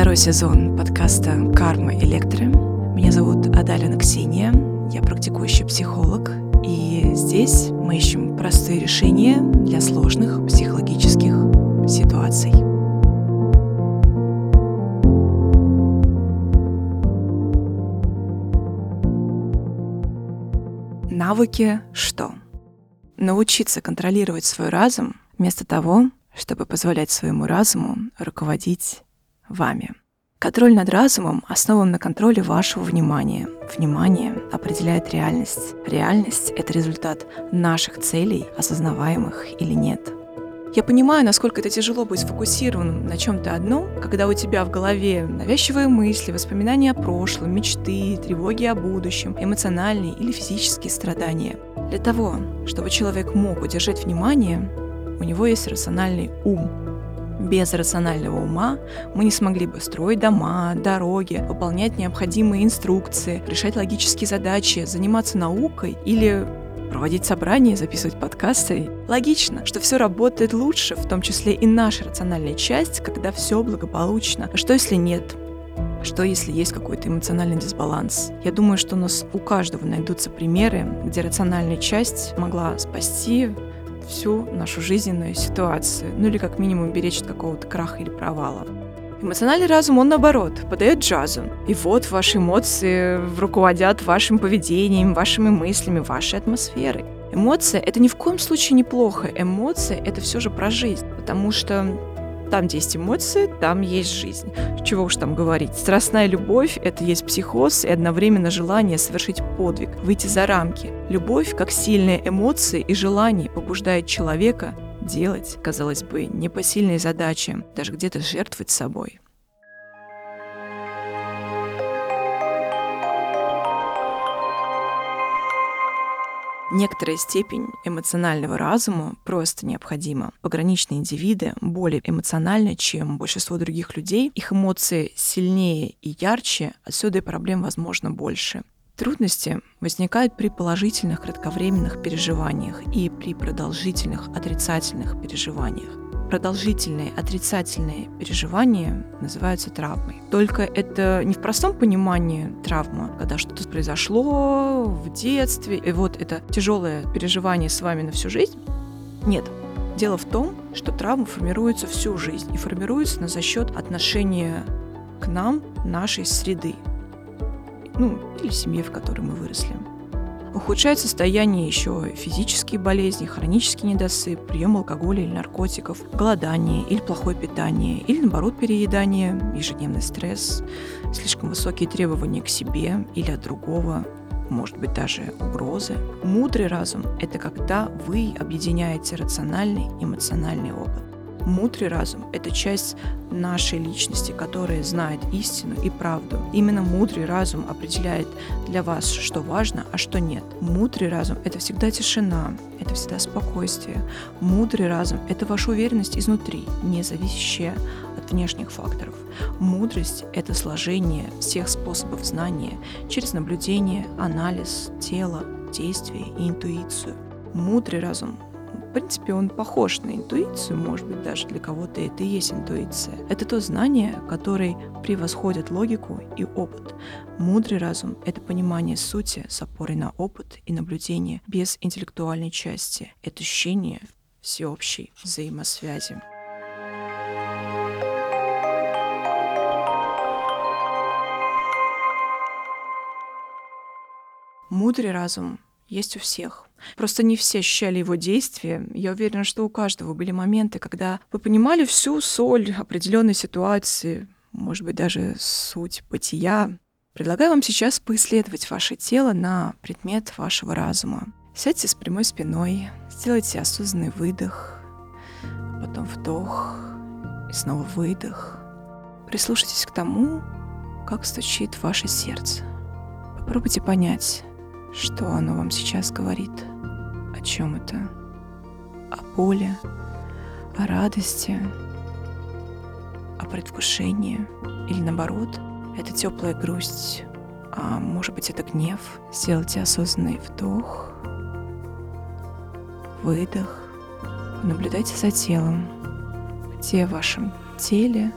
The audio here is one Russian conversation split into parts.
второй сезон подкаста «Карма Электро». Меня зовут Адалина Ксения, я практикующий психолог, и здесь мы ищем простые решения для сложных психологических ситуаций. Навыки что? Научиться контролировать свой разум вместо того, чтобы позволять своему разуму руководить вами. Контроль над разумом основан на контроле вашего внимания. Внимание определяет реальность. Реальность — это результат наших целей, осознаваемых или нет. Я понимаю, насколько это тяжело быть сфокусированным на чем-то одном, когда у тебя в голове навязчивые мысли, воспоминания о прошлом, мечты, тревоги о будущем, эмоциональные или физические страдания. Для того, чтобы человек мог удержать внимание, у него есть рациональный ум, без рационального ума мы не смогли бы строить дома, дороги, выполнять необходимые инструкции, решать логические задачи, заниматься наукой или проводить собрания, записывать подкасты. Логично, что все работает лучше, в том числе и наша рациональная часть, когда все благополучно. А что если нет? Что если есть какой-то эмоциональный дисбаланс? Я думаю, что у нас у каждого найдутся примеры, где рациональная часть могла спасти всю нашу жизненную ситуацию, ну или как минимум беречь от какого-то краха или провала. Эмоциональный разум, он наоборот, подает джазу. И вот ваши эмоции руководят вашим поведением, вашими мыслями, вашей атмосферой. Эмоция — это ни в коем случае неплохо. Эмоция — это все же про жизнь. Потому что там, где есть эмоции, там есть жизнь. Чего уж там говорить. Страстная любовь — это есть психоз и одновременно желание совершить подвиг, выйти за рамки. Любовь, как сильные эмоции и желания, побуждает человека делать, казалось бы, непосильные задачи, даже где-то жертвовать собой. Некоторая степень эмоционального разума просто необходима. Пограничные индивиды более эмоциональны, чем большинство других людей. Их эмоции сильнее и ярче, отсюда и проблем, возможно, больше. Трудности возникают при положительных кратковременных переживаниях и при продолжительных отрицательных переживаниях продолжительные отрицательные переживания называются травмой. Только это не в простом понимании травма, когда что-то произошло в детстве, и вот это тяжелое переживание с вами на всю жизнь. Нет. Дело в том, что травма формируется всю жизнь и формируется за счет отношения к нам, нашей среды. Ну, или семьи, в которой мы выросли. Ухудшает состояние еще физические болезни, хронический недосып, прием алкоголя или наркотиков, голодание или плохое питание, или наоборот переедание, ежедневный стресс, слишком высокие требования к себе или от другого, может быть даже угрозы. Мудрый разум — это когда вы объединяете рациональный и эмоциональный опыт. Мудрый разум — это часть нашей личности, которая знает истину и правду. Именно мудрый разум определяет для вас, что важно, а что нет. Мудрый разум — это всегда тишина, это всегда спокойствие. Мудрый разум — это ваша уверенность изнутри, не зависящая от внешних факторов. Мудрость — это сложение всех способов знания через наблюдение, анализ, тело, действие и интуицию. Мудрый разум в принципе, он похож на интуицию, может быть, даже для кого-то это и есть интуиция. Это то знание, которое превосходит логику и опыт. Мудрый разум — это понимание сути с опорой на опыт и наблюдение без интеллектуальной части. Это ощущение всеобщей взаимосвязи. Мудрый разум есть у всех. Просто не все ощущали его действия. Я уверена, что у каждого были моменты, когда вы понимали всю соль определенной ситуации, может быть, даже суть бытия. Предлагаю вам сейчас поисследовать ваше тело на предмет вашего разума. Сядьте с прямой спиной, сделайте осознанный выдох, потом вдох и снова выдох. Прислушайтесь к тому, как стучит ваше сердце. Попробуйте понять, что оно вам сейчас говорит? О чем это? О боли, о радости, о предвкушении или наоборот, это теплая грусть, а может быть это гнев. Сделайте осознанный вдох, выдох. Наблюдайте за телом, где в вашем теле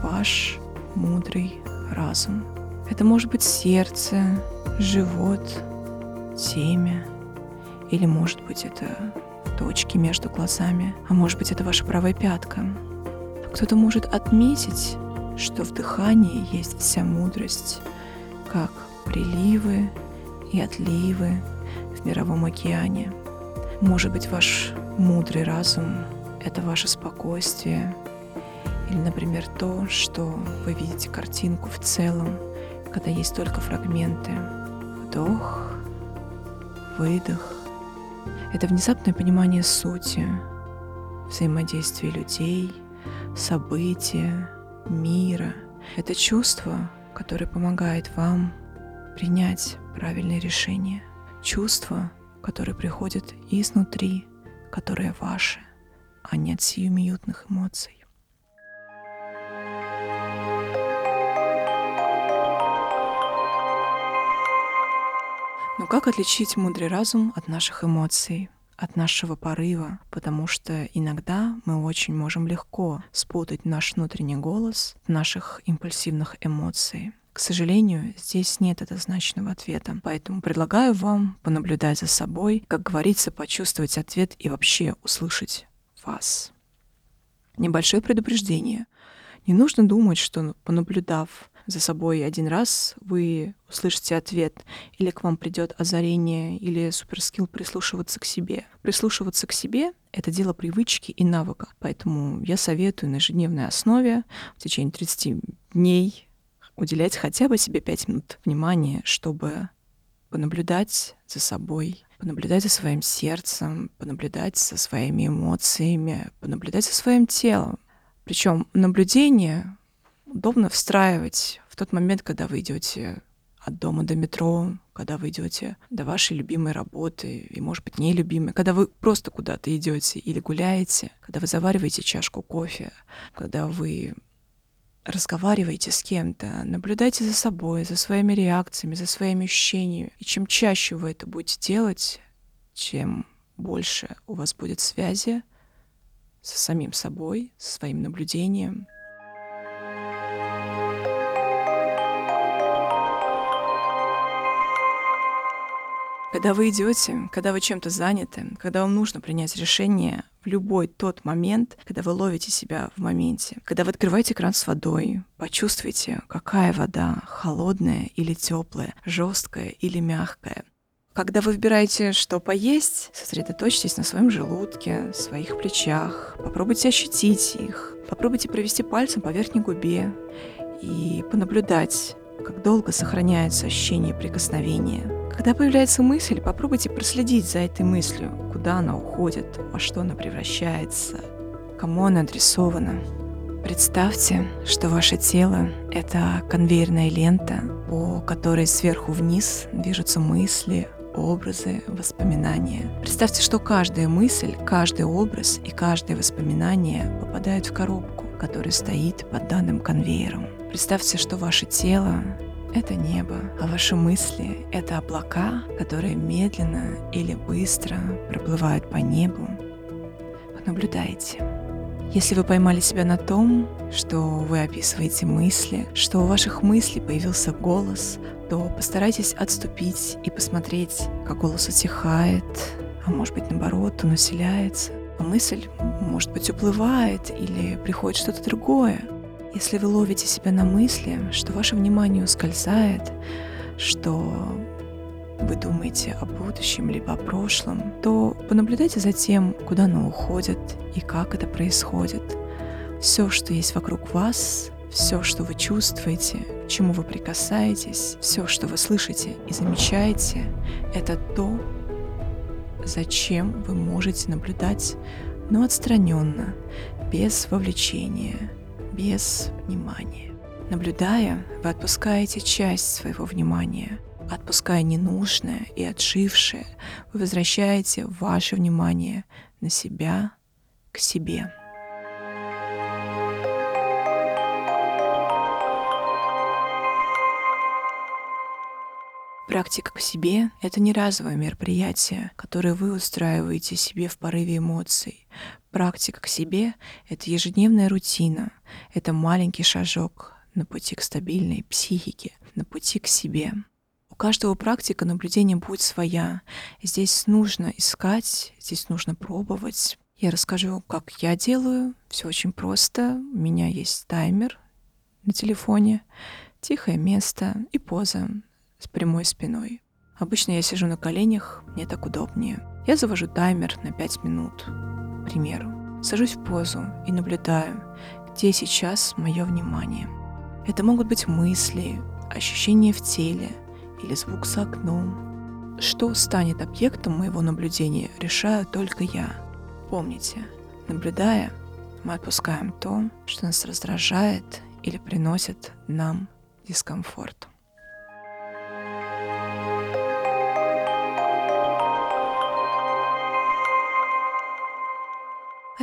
ваш мудрый разум. Это может быть сердце, живот, темя, или может быть это точки между глазами, а может быть это ваша правая пятка. Кто-то может отметить, что в дыхании есть вся мудрость, как приливы и отливы в мировом океане. Может быть, ваш мудрый разум — это ваше спокойствие, или, например, то, что вы видите картинку в целом, когда есть только фрагменты. Вдох, выдох. Это внезапное понимание сути, взаимодействия людей, события, мира. Это чувство, которое помогает вам принять правильное решение. Чувство, которое приходит изнутри, которое ваше, а не от сиюминутных эмоций. Но как отличить мудрый разум от наших эмоций? от нашего порыва, потому что иногда мы очень можем легко спутать наш внутренний голос наших импульсивных эмоций. К сожалению, здесь нет однозначного ответа, поэтому предлагаю вам понаблюдать за собой, как говорится, почувствовать ответ и вообще услышать вас. Небольшое предупреждение. Не нужно думать, что понаблюдав за собой один раз, вы услышите ответ, или к вам придет озарение, или суперскилл прислушиваться к себе. Прислушиваться к себе — это дело привычки и навыка. Поэтому я советую на ежедневной основе в течение 30 дней уделять хотя бы себе 5 минут внимания, чтобы понаблюдать за собой, понаблюдать за своим сердцем, понаблюдать за своими эмоциями, понаблюдать за своим телом. Причем наблюдение удобно встраивать в тот момент, когда вы идете от дома до метро, когда вы идете до вашей любимой работы, и, может быть, нелюбимой, когда вы просто куда-то идете или гуляете, когда вы завариваете чашку кофе, когда вы разговариваете с кем-то, наблюдайте за собой, за своими реакциями, за своими ощущениями. И чем чаще вы это будете делать, чем больше у вас будет связи со самим собой, со своим наблюдением, Когда вы идете, когда вы чем-то заняты, когда вам нужно принять решение в любой тот момент, когда вы ловите себя в моменте, когда вы открываете кран с водой, почувствуйте, какая вода, холодная или теплая, жесткая или мягкая. Когда вы выбираете, что поесть, сосредоточьтесь на своем желудке, своих плечах, попробуйте ощутить их, попробуйте провести пальцем по верхней губе и понаблюдать, как долго сохраняется ощущение прикосновения, когда появляется мысль, попробуйте проследить за этой мыслью, куда она уходит, во что она превращается, кому она адресована. Представьте, что ваше тело — это конвейерная лента, по которой сверху вниз движутся мысли, образы, воспоминания. Представьте, что каждая мысль, каждый образ и каждое воспоминание попадают в коробку, которая стоит под данным конвейером. Представьте, что ваше тело это небо, а ваши мысли — это облака, которые медленно или быстро проплывают по небу. Понаблюдайте. Если вы поймали себя на том, что вы описываете мысли, что у ваших мыслей появился голос, то постарайтесь отступить и посмотреть, как голос утихает, а может быть наоборот, он усиляется, а мысль, может быть, уплывает или приходит что-то другое. Если вы ловите себя на мысли, что ваше внимание ускользает, что вы думаете о будущем либо о прошлом, то понаблюдайте за тем, куда оно уходит и как это происходит. Все, что есть вокруг вас, все, что вы чувствуете, к чему вы прикасаетесь, все, что вы слышите и замечаете, это то, зачем вы можете наблюдать, но отстраненно, без вовлечения, без внимания. Наблюдая, вы отпускаете часть своего внимания. Отпуская ненужное и отжившее, вы возвращаете ваше внимание на себя, к себе. Практика к себе — это не разовое мероприятие, которое вы устраиваете себе в порыве эмоций. Практика к себе — это ежедневная рутина, это маленький шажок на пути к стабильной психике, на пути к себе. У каждого практика наблюдения будет своя. Здесь нужно искать, здесь нужно пробовать. Я расскажу, как я делаю. Все очень просто. У меня есть таймер на телефоне, тихое место и поза с прямой спиной. Обычно я сижу на коленях, мне так удобнее. Я завожу таймер на 5 минут, к примеру. Сажусь в позу и наблюдаю, где сейчас мое внимание. Это могут быть мысли, ощущения в теле или звук за окном. Что станет объектом моего наблюдения, решаю только я. Помните, наблюдая, мы отпускаем то, что нас раздражает или приносит нам дискомфорт.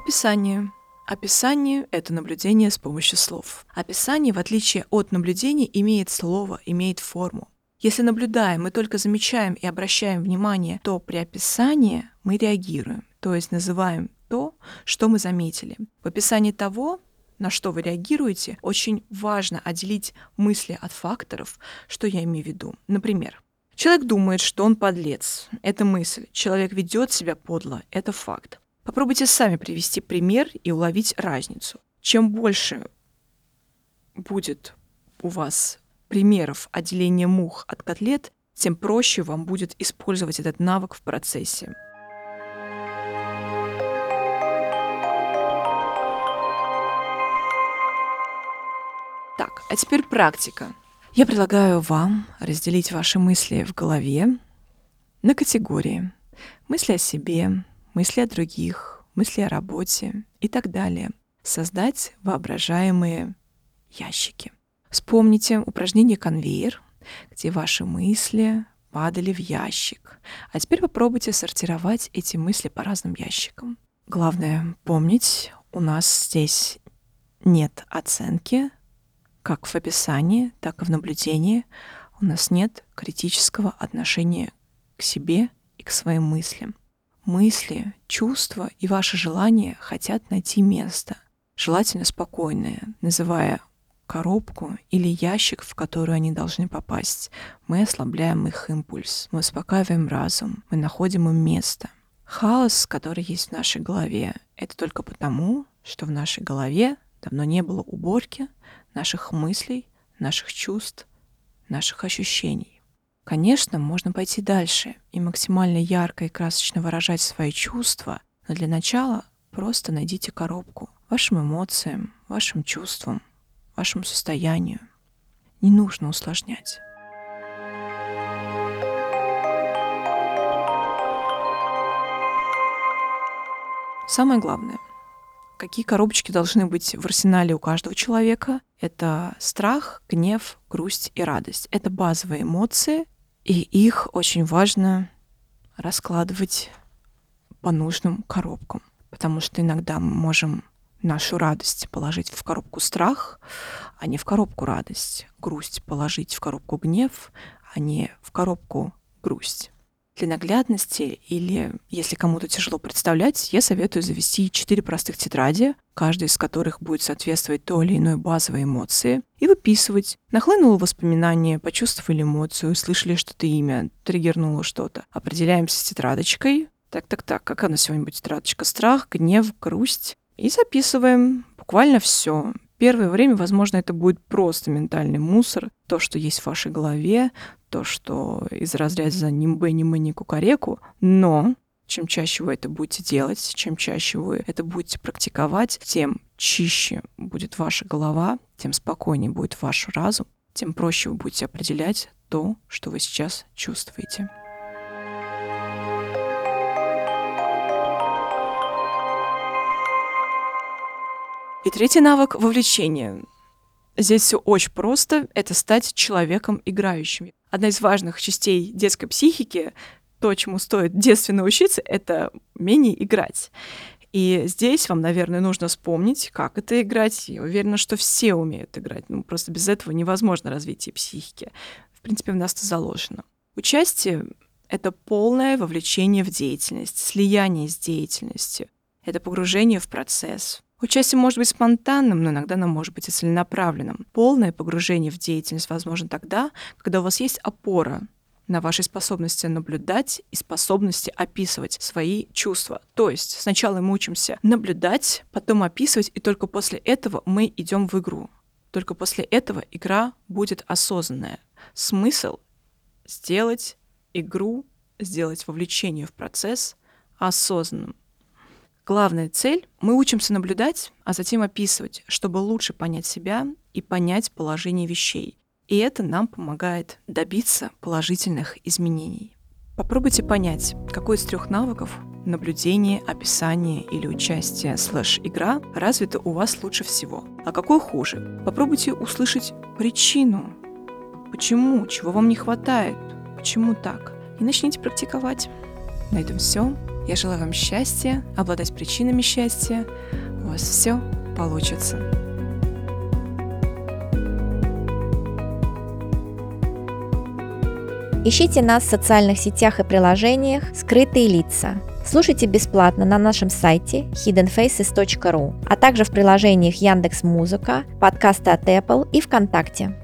Описание. Описание — это наблюдение с помощью слов. Описание, в отличие от наблюдения, имеет слово, имеет форму. Если наблюдаем, мы только замечаем и обращаем внимание, то при описании мы реагируем, то есть называем то, что мы заметили. В описании того, на что вы реагируете, очень важно отделить мысли от факторов, что я имею в виду. Например, человек думает, что он подлец. Это мысль. Человек ведет себя подло. Это факт. Попробуйте сами привести пример и уловить разницу. Чем больше будет у вас примеров отделения мух от котлет, тем проще вам будет использовать этот навык в процессе. Так, а теперь практика. Я предлагаю вам разделить ваши мысли в голове на категории. Мысли о себе, мысли о других, мысли о работе и так далее. Создать воображаемые ящики. Вспомните упражнение «Конвейер», где ваши мысли падали в ящик. А теперь попробуйте сортировать эти мысли по разным ящикам. Главное помнить, у нас здесь нет оценки, как в описании, так и в наблюдении. У нас нет критического отношения к себе и к своим мыслям мысли, чувства и ваши желания хотят найти место, желательно спокойное, называя коробку или ящик, в который они должны попасть. Мы ослабляем их импульс, мы успокаиваем разум, мы находим им место. Хаос, который есть в нашей голове, это только потому, что в нашей голове давно не было уборки наших мыслей, наших чувств, наших ощущений. Конечно, можно пойти дальше и максимально ярко и красочно выражать свои чувства, но для начала просто найдите коробку вашим эмоциям, вашим чувствам, вашему состоянию. Не нужно усложнять. Самое главное, какие коробочки должны быть в арсенале у каждого человека, это страх, гнев, грусть и радость. Это базовые эмоции, и их очень важно раскладывать по нужным коробкам, потому что иногда мы можем нашу радость положить в коробку страх, а не в коробку радость, грусть положить в коробку гнев, а не в коробку грусть. Для наглядности или если кому-то тяжело представлять, я советую завести четыре простых тетради, каждая из которых будет соответствовать той или иной базовой эмоции, и выписывать. Нахлынуло воспоминание, почувствовали эмоцию, слышали что-то имя, триггернуло что-то. Определяемся с тетрадочкой. Так-так-так, какая у нас сегодня будет тетрадочка? Страх, гнев, грусть. И записываем буквально все. Первое время, возможно, это будет просто ментальный мусор, то, что есть в вашей голове, то, что из разряда «нимбе, нимы, ни кукареку», но чем чаще вы это будете делать, чем чаще вы это будете практиковать, тем чище будет ваша голова, тем спокойнее будет ваш разум, тем проще вы будете определять то, что вы сейчас чувствуете. И третий навык — вовлечение. Здесь все очень просто. Это стать человеком играющим. Одна из важных частей детской психики, то, чему стоит детственно учиться, это умение играть. И здесь вам, наверное, нужно вспомнить, как это играть. Я уверена, что все умеют играть. Ну, просто без этого невозможно развитие психики. В принципе, в нас это заложено. Участие — это полное вовлечение в деятельность, слияние с деятельностью. Это погружение в процесс. Участие может быть спонтанным, но иногда оно может быть и целенаправленным. Полное погружение в деятельность возможно тогда, когда у вас есть опора на вашей способности наблюдать и способности описывать свои чувства. То есть сначала мы учимся наблюдать, потом описывать, и только после этого мы идем в игру. Только после этого игра будет осознанная. Смысл сделать игру, сделать вовлечение в процесс осознанным. Главная цель — мы учимся наблюдать, а затем описывать, чтобы лучше понять себя и понять положение вещей. И это нам помогает добиться положительных изменений. Попробуйте понять, какой из трех навыков наблюдение, описание или участие слэш игра развито у вас лучше всего, а какой хуже. Попробуйте услышать причину, почему, чего вам не хватает, почему так, и начните практиковать. На этом все. Я желаю вам счастья, обладать причинами счастья. У вас все получится. Ищите нас в социальных сетях и приложениях «Скрытые лица». Слушайте бесплатно на нашем сайте hiddenfaces.ru, а также в приложениях Яндекс Музыка, подкасты от Apple и ВКонтакте.